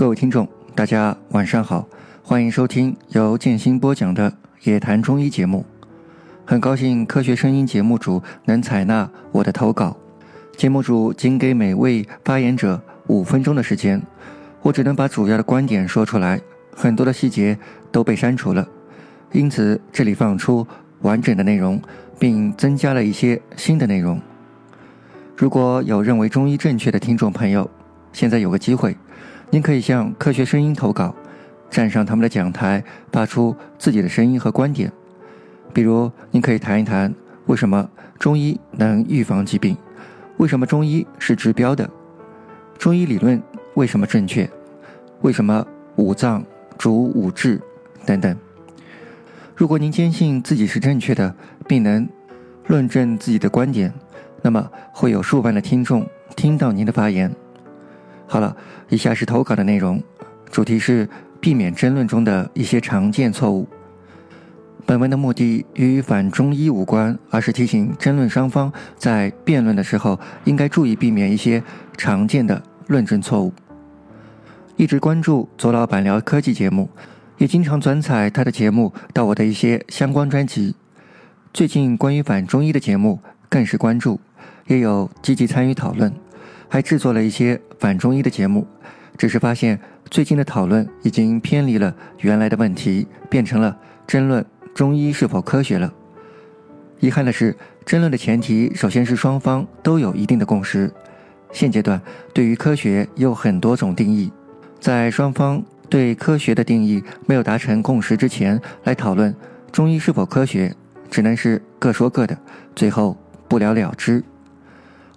各位听众，大家晚上好，欢迎收听由建新播讲的《野谈中医》节目。很高兴科学声音节目组能采纳我的投稿。节目组仅给每位发言者五分钟的时间，我只能把主要的观点说出来，很多的细节都被删除了，因此这里放出完整的内容，并增加了一些新的内容。如果有认为中医正确的听众朋友，现在有个机会。您可以向科学声音投稿，站上他们的讲台，发出自己的声音和观点。比如，您可以谈一谈为什么中医能预防疾病，为什么中医是治标的，中医理论为什么正确，为什么五脏主五志等等。如果您坚信自己是正确的，并能论证自己的观点，那么会有数万的听众听到您的发言。好了，以下是投稿的内容，主题是避免争论中的一些常见错误。本文的目的与反中医无关，而是提醒争论双方在辩论的时候应该注意避免一些常见的论证错误。一直关注左老板聊科技节目，也经常转载他的节目到我的一些相关专辑。最近关于反中医的节目更是关注，也有积极参与讨论。还制作了一些反中医的节目，只是发现最近的讨论已经偏离了原来的问题，变成了争论中医是否科学了。遗憾的是，争论的前提首先是双方都有一定的共识。现阶段对于科学有很多种定义，在双方对科学的定义没有达成共识之前，来讨论中医是否科学，只能是各说各的，最后不了了之。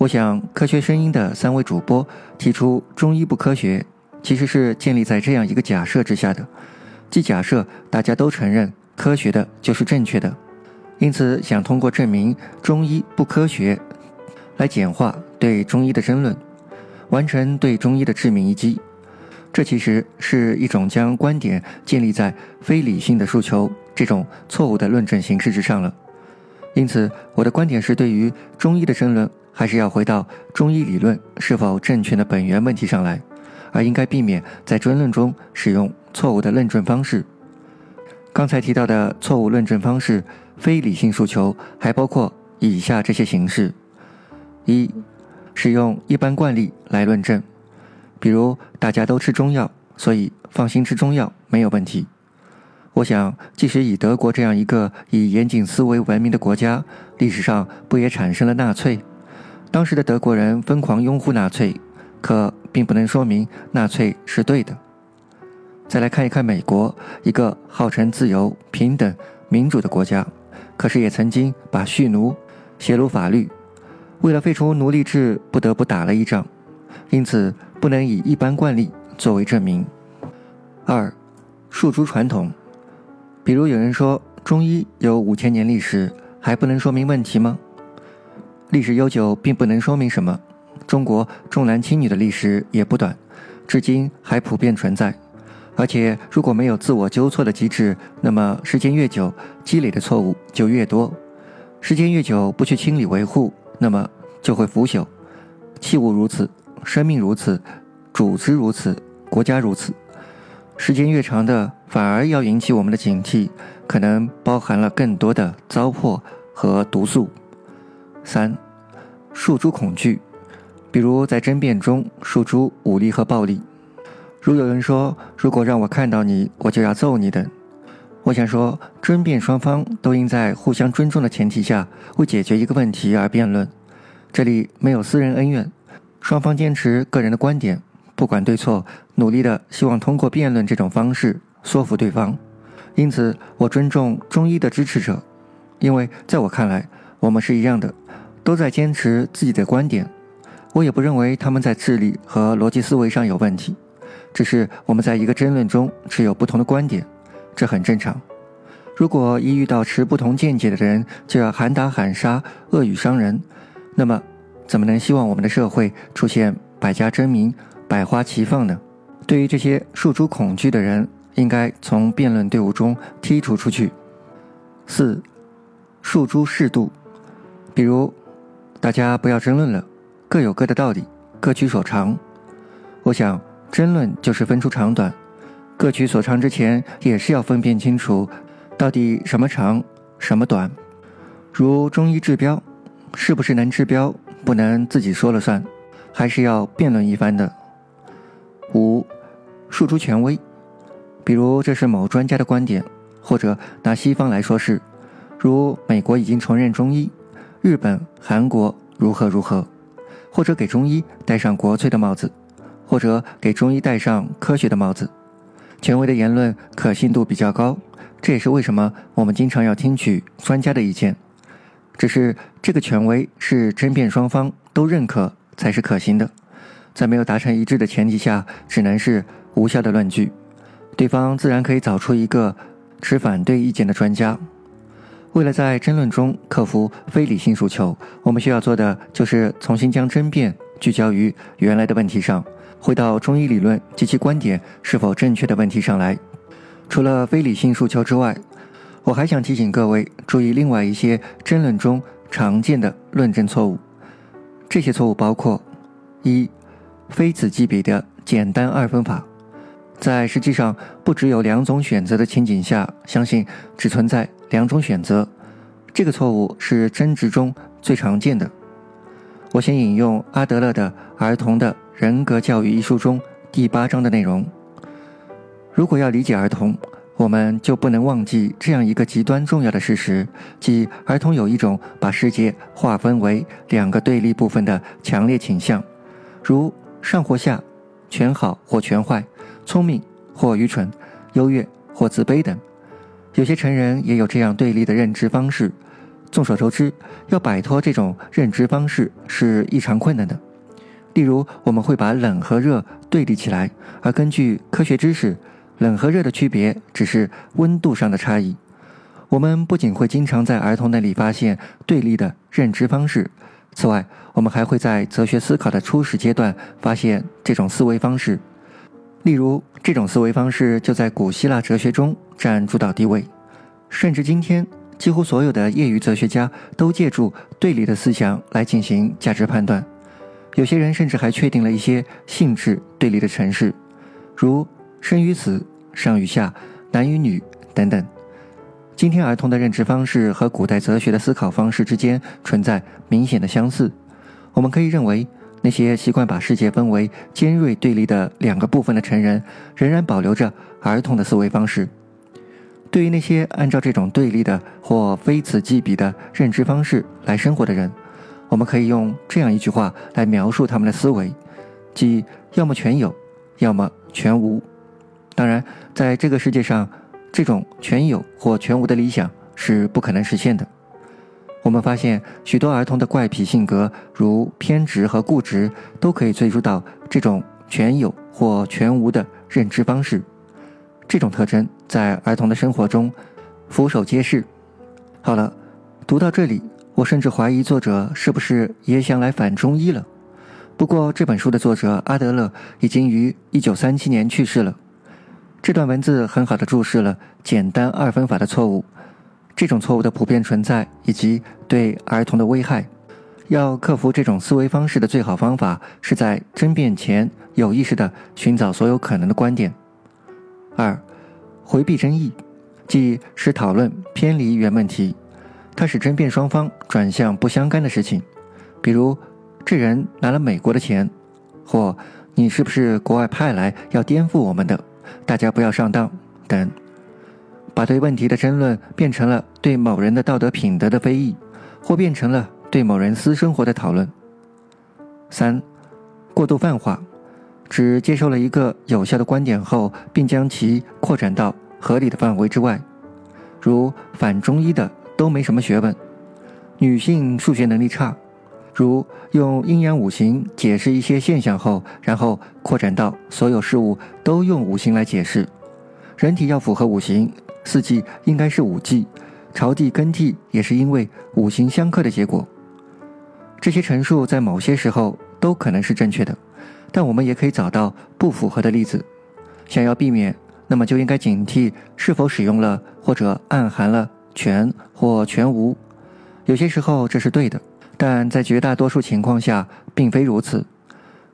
我想，科学声音的三位主播提出中医不科学，其实是建立在这样一个假设之下的，即假设大家都承认科学的就是正确的，因此想通过证明中医不科学，来简化对中医的争论，完成对中医的致命一击。这其实是一种将观点建立在非理性的诉求这种错误的论证形式之上了。因此，我的观点是，对于中医的争论。还是要回到中医理论是否正确的本源问题上来，而应该避免在争论中使用错误的论证方式。刚才提到的错误论证方式，非理性诉求还包括以下这些形式：一、使用一般惯例来论证，比如大家都吃中药，所以放心吃中药没有问题。我想，即使以德国这样一个以严谨思维闻名的国家，历史上不也产生了纳粹？当时的德国人疯狂拥护纳粹，可并不能说明纳粹是对的。再来看一看美国，一个号称自由、平等、民主的国家，可是也曾经把蓄奴写入法律，为了废除奴隶制，不得不打了一仗。因此，不能以一般惯例作为证明。二，树株传统，比如有人说中医有五千年历史，还不能说明问题吗？历史悠久并不能说明什么，中国重男轻女的历史也不短，至今还普遍存在。而且如果没有自我纠错的机制，那么时间越久，积累的错误就越多。时间越久，不去清理维护，那么就会腐朽。器物如此，生命如此，组织如此，国家如此。时间越长的，反而要引起我们的警惕，可能包含了更多的糟粕和毒素。三，诉诸恐惧，比如在争辩中诉诸武力和暴力，如有人说“如果让我看到你，我就要揍你”等。我想说，争辩双方都应在互相尊重的前提下，为解决一个问题而辩论。这里没有私人恩怨，双方坚持个人的观点，不管对错，努力的希望通过辩论这种方式说服对方。因此，我尊重中医的支持者，因为在我看来，我们是一样的。都在坚持自己的观点，我也不认为他们在智力和逻辑思维上有问题，只是我们在一个争论中持有不同的观点，这很正常。如果一遇到持不同见解的人就要喊打喊杀、恶语伤人，那么怎么能希望我们的社会出现百家争鸣、百花齐放呢？对于这些诉诸恐惧的人，应该从辩论队伍中剔除出去。四，诉诸适度，比如。大家不要争论了，各有各的道理，各取所长。我想，争论就是分出长短，各取所长之前，也是要分辨清楚，到底什么长，什么短。如中医治标，是不是能治标，不能自己说了算，还是要辩论一番的。五，诉诸权威，比如这是某专家的观点，或者拿西方来说事，如美国已经承认中医，日本、韩国如何如何，或者给中医戴上国粹的帽子。或者给中医戴上科学的帽子，权威的言论可信度比较高，这也是为什么我们经常要听取专家的意见。只是这个权威是争辩双方都认可才是可行的，在没有达成一致的前提下，只能是无效的论据。对方自然可以找出一个持反对意见的专家。为了在争论中克服非理性诉求，我们需要做的就是重新将争辩聚焦于原来的问题上。回到中医理论及其观点是否正确的问题上来，除了非理性诉求之外，我还想提醒各位注意另外一些争论中常见的论证错误。这些错误包括：一、非此即彼的简单二分法，在实际上不只有两种选择的情景下，相信只存在两种选择。这个错误是争执中最常见的。我先引用阿德勒的《儿童的》。人格教育一书中第八章的内容。如果要理解儿童，我们就不能忘记这样一个极端重要的事实，即儿童有一种把世界划分为两个对立部分的强烈倾向，如上或下、全好或全坏、聪明或愚蠢、优越或自卑等。有些成人也有这样对立的认知方式。众所周知，要摆脱这种认知方式是异常困难的。例如，我们会把冷和热对立起来，而根据科学知识，冷和热的区别只是温度上的差异。我们不仅会经常在儿童那里发现对立的认知方式，此外，我们还会在哲学思考的初始阶段发现这种思维方式。例如，这种思维方式就在古希腊哲学中占主导地位，甚至今天，几乎所有的业余哲学家都借助对立的思想来进行价值判断。有些人甚至还确定了一些性质对立的城市，如生与死、上与下、男与女等等。今天儿童的认知方式和古代哲学的思考方式之间存在明显的相似。我们可以认为，那些习惯把世界分为尖锐对立的两个部分的成人，仍然保留着儿童的思维方式。对于那些按照这种对立的或非此即彼的认知方式来生活的人，我们可以用这样一句话来描述他们的思维，即要么全有，要么全无。当然，在这个世界上，这种全有或全无的理想是不可能实现的。我们发现，许多儿童的怪癖性格，如偏执和固执，都可以追溯到这种全有或全无的认知方式。这种特征在儿童的生活中俯首皆是。好了，读到这里。我甚至怀疑作者是不是也想来反中医了。不过这本书的作者阿德勒已经于一九三七年去世了。这段文字很好的注释了简单二分法的错误，这种错误的普遍存在以及对儿童的危害。要克服这种思维方式的最好方法是在争辩前有意识的寻找所有可能的观点。二，回避争议，即使讨论偏离原问题。它使争辩双方转向不相干的事情，比如这人拿了美国的钱，或你是不是国外派来要颠覆我们的？大家不要上当等，把对问题的争论变成了对某人的道德品德的非议，或变成了对某人私生活的讨论。三，过度泛化，只接受了一个有效的观点后，并将其扩展到合理的范围之外，如反中医的。都没什么学问，女性数学能力差，如用阴阳五行解释一些现象后，然后扩展到所有事物都用五行来解释。人体要符合五行，四季应该是五季，朝地更替也是因为五行相克的结果。这些陈述在某些时候都可能是正确的，但我们也可以找到不符合的例子。想要避免，那么就应该警惕是否使用了或者暗含了。全或全无，有些时候这是对的，但在绝大多数情况下并非如此。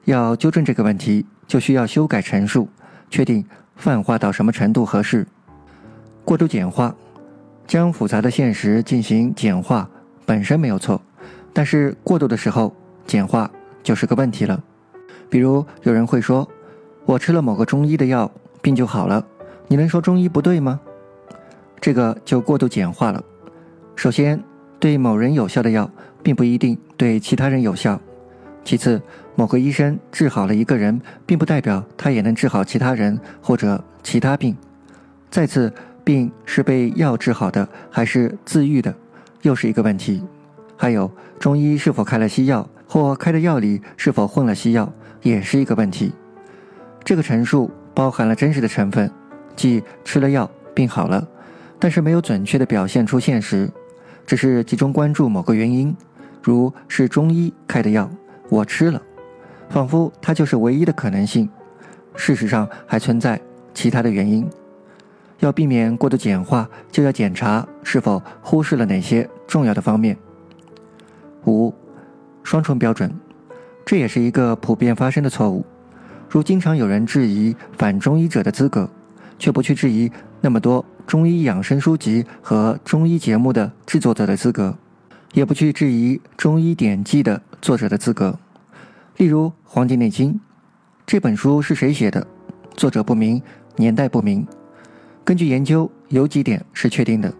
要纠正这个问题，就需要修改陈述，确定泛化到什么程度合适。过度简化，将复杂的现实进行简化本身没有错，但是过度的时候，简化就是个问题了。比如有人会说：“我吃了某个中医的药，病就好了。”你能说中医不对吗？这个就过度简化了。首先，对某人有效的药，并不一定对其他人有效。其次，某个医生治好了一个人，并不代表他也能治好其他人或者其他病。再次，病是被药治好的，还是自愈的，又是一个问题。还有，中医是否开了西药，或开的药里是否混了西药，也是一个问题。这个陈述包含了真实的成分。即吃了药病好了，但是没有准确的表现出现实，只是集中关注某个原因，如是中医开的药，我吃了，仿佛它就是唯一的可能性。事实上还存在其他的原因。要避免过度简化，就要检查是否忽视了哪些重要的方面。五，双重标准，这也是一个普遍发生的错误，如经常有人质疑反中医者的资格。却不去质疑那么多中医养生书籍和中医节目的制作者的资格，也不去质疑中医典籍的作者的资格。例如《黄帝内经》这本书是谁写的？作者不明，年代不明。根据研究，有几点是确定的：《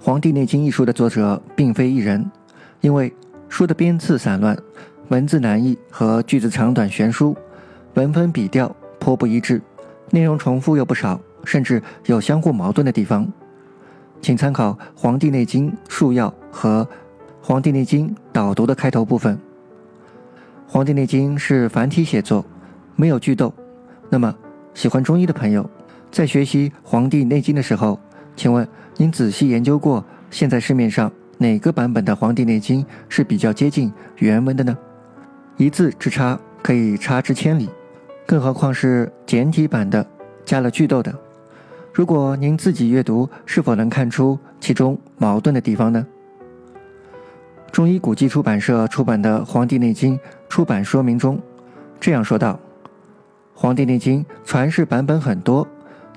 黄帝内经》一书的作者并非一人，因为书的编次散乱，文字难译和句子长短悬殊，文风笔调颇不一致。内容重复又不少，甚至有相互矛盾的地方，请参考《黄帝内经束要》和《黄帝内经导读》的开头部分。《黄帝内经》是繁体写作，没有句逗。那么，喜欢中医的朋友在学习《黄帝内经》的时候，请问您仔细研究过现在市面上哪个版本的《黄帝内经》是比较接近原文的呢？一字之差可以差之千里。更何况是简体版的，加了句逗的。如果您自己阅读，是否能看出其中矛盾的地方呢？中医古籍出版社出版的《黄帝内经》出版说明中这样说道：“《黄帝内经》传世版本很多，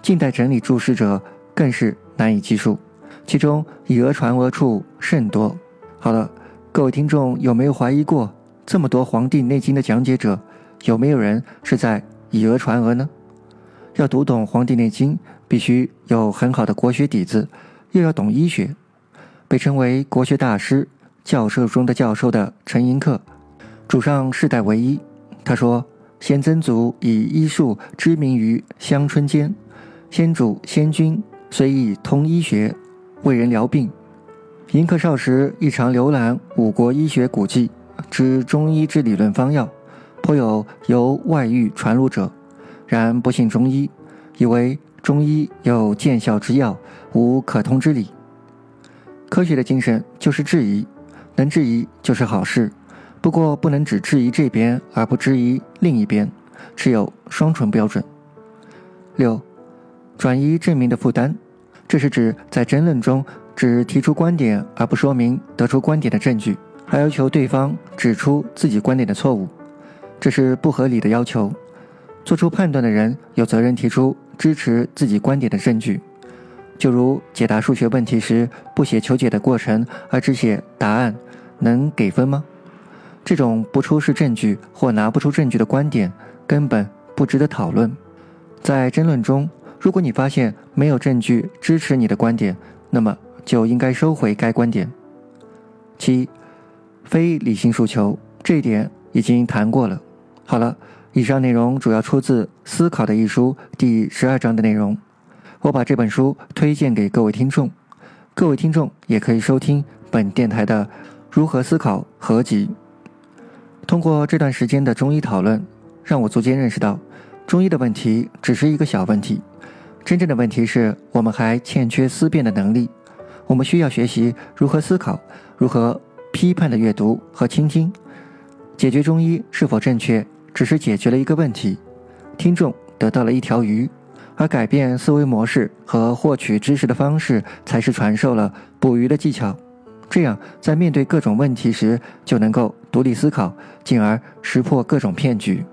近代整理注释者更是难以计数，其中以讹传讹处甚多。”好了，各位听众有没有怀疑过，这么多《黄帝内经》的讲解者？有没有人是在以讹传讹呢？要读懂《黄帝内经》，必须有很好的国学底子，又要懂医学。被称为国学大师、教授中的教授的陈寅恪，主上世代唯一。他说：“先曾祖以医术知名于乡村间，先主先君虽亦通医学，为人疗病。迎客少时亦常浏览五国医学古籍，知中医之理论方药。”颇有由外域传入者，然不信中医，以为中医有见效之药，无可通之理。科学的精神就是质疑，能质疑就是好事。不过不能只质疑这边而不质疑另一边，持有双重标准。六，转移证明的负担，这是指在争论中只提出观点而不说明得出观点的证据，还要求对方指出自己观点的错误。这是不合理的要求。做出判断的人有责任提出支持自己观点的证据。就如解答数学问题时不写求解的过程而只写答案，能给分吗？这种不出示证据或拿不出证据的观点根本不值得讨论。在争论中，如果你发现没有证据支持你的观点，那么就应该收回该观点。七，非理性诉求这一点已经谈过了。好了，以上内容主要出自《思考》的一书第十二章的内容。我把这本书推荐给各位听众，各位听众也可以收听本电台的《如何思考》合集。通过这段时间的中医讨论，让我逐渐认识到，中医的问题只是一个小问题，真正的问题是我们还欠缺思辨的能力。我们需要学习如何思考，如何批判的阅读和倾听，解决中医是否正确。只是解决了一个问题，听众得到了一条鱼，而改变思维模式和获取知识的方式，才是传授了捕鱼的技巧。这样，在面对各种问题时，就能够独立思考，进而识破各种骗局。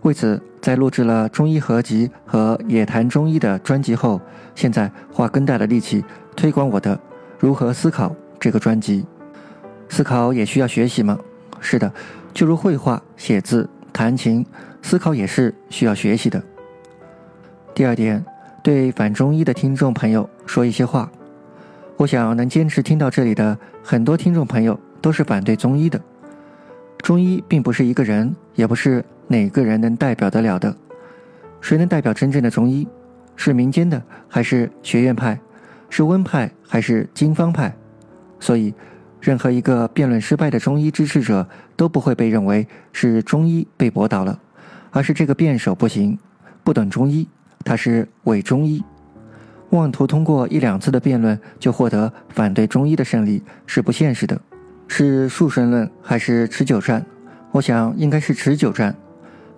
为此，在录制了中医合集和野谈中医的专辑后，现在花更大的力气推广我的《如何思考》这个专辑。思考也需要学习吗？是的，就如绘画、写字、弹琴，思考也是需要学习的。第二点，对反中医的听众朋友说一些话。我想能坚持听到这里的很多听众朋友都是反对中医的。中医并不是一个人，也不是哪个人能代表得了的。谁能代表真正的中医？是民间的，还是学院派？是温派，还是经方派？所以，任何一个辩论失败的中医支持者都不会被认为是中医被驳倒了，而是这个辩手不行，不懂中医，他是伪中医。妄图通过一两次的辩论就获得反对中医的胜利是不现实的，是数神论还是持久战？我想应该是持久战。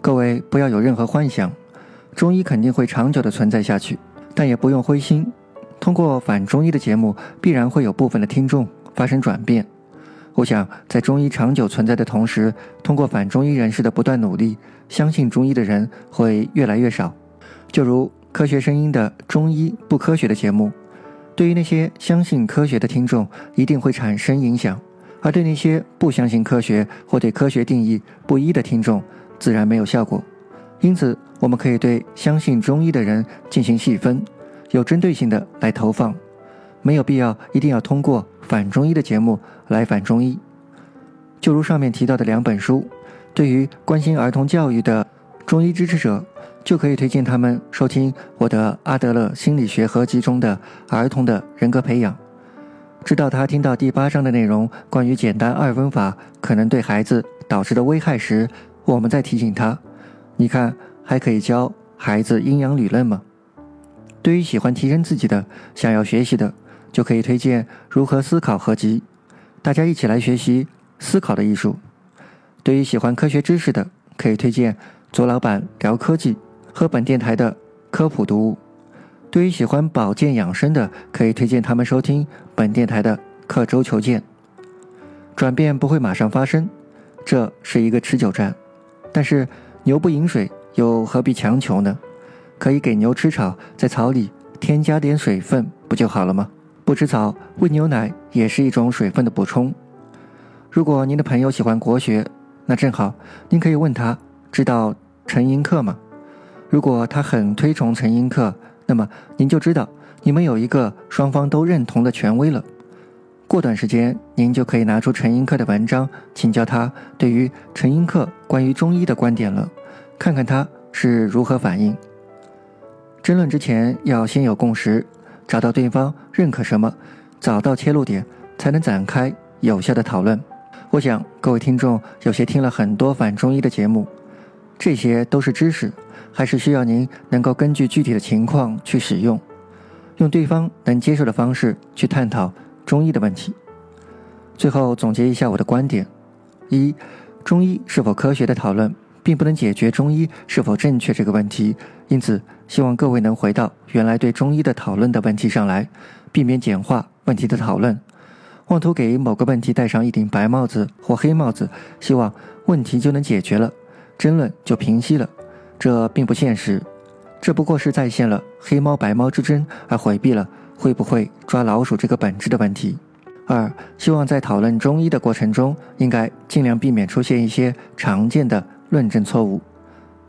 各位不要有任何幻想，中医肯定会长久的存在下去，但也不用灰心。通过反中医的节目，必然会有部分的听众发生转变。我想在中医长久存在的同时，通过反中医人士的不断努力，相信中医的人会越来越少。就如。科学声音的中医不科学的节目，对于那些相信科学的听众一定会产生影响，而对那些不相信科学或对科学定义不一的听众，自然没有效果。因此，我们可以对相信中医的人进行细分，有针对性的来投放，没有必要一定要通过反中医的节目来反中医。就如上面提到的两本书，对于关心儿童教育的中医支持者。就可以推荐他们收听我的阿德勒心理学合集中的儿童的人格培养。知道他听到第八章的内容，关于简单二分法可能对孩子导致的危害时，我们再提醒他：你看，还可以教孩子阴阳理论吗？对于喜欢提升自己的、想要学习的，就可以推荐如何思考合集，大家一起来学习思考的艺术。对于喜欢科学知识的，可以推荐左老板聊科技。和本电台的科普读物，对于喜欢保健养生的，可以推荐他们收听本电台的刻舟求剑。转变不会马上发生，这是一个持久战。但是牛不饮水，又何必强求呢？可以给牛吃草，在草里添加点水分，不就好了吗？不吃草，喂牛奶也是一种水分的补充。如果您的朋友喜欢国学，那正好，您可以问他：知道陈寅恪吗？如果他很推崇陈寅恪，那么您就知道你们有一个双方都认同的权威了。过段时间，您就可以拿出陈寅恪的文章，请教他对于陈寅恪关于中医的观点了，看看他是如何反应。争论之前要先有共识，找到对方认可什么，找到切入点，才能展开有效的讨论。我想各位听众有些听了很多反中医的节目，这些都是知识。还是需要您能够根据具体的情况去使用，用对方能接受的方式去探讨中医的问题。最后总结一下我的观点：一、中医是否科学的讨论，并不能解决中医是否正确这个问题。因此，希望各位能回到原来对中医的讨论的问题上来，避免简化问题的讨论，妄图给某个问题戴上一顶白帽子或黑帽子，希望问题就能解决了，争论就平息了。这并不现实，这不过是再现了黑猫白猫之争，而回避了会不会抓老鼠这个本质的问题。二，希望在讨论中医的过程中，应该尽量避免出现一些常见的论证错误：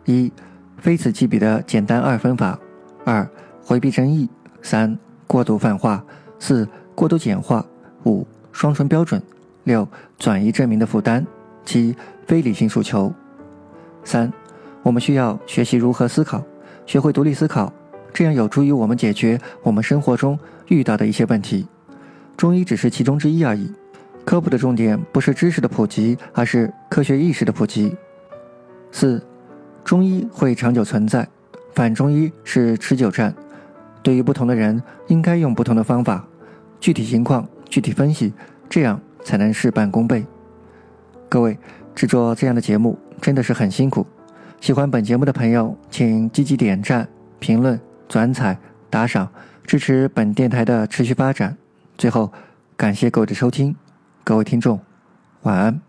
一，非此即彼的简单二分法；二，回避争议；三，过度泛化；四，过度简化；五，双重标准；六，转移证明的负担；七，非理性诉求；三。我们需要学习如何思考，学会独立思考，这样有助于我们解决我们生活中遇到的一些问题。中医只是其中之一而已。科普的重点不是知识的普及，而是科学意识的普及。四，中医会长久存在，反中医是持久战。对于不同的人，应该用不同的方法，具体情况具体分析，这样才能事半功倍。各位制作这样的节目真的是很辛苦。喜欢本节目的朋友，请积极点赞、评论、转采、打赏，支持本电台的持续发展。最后，感谢各位的收听，各位听众，晚安。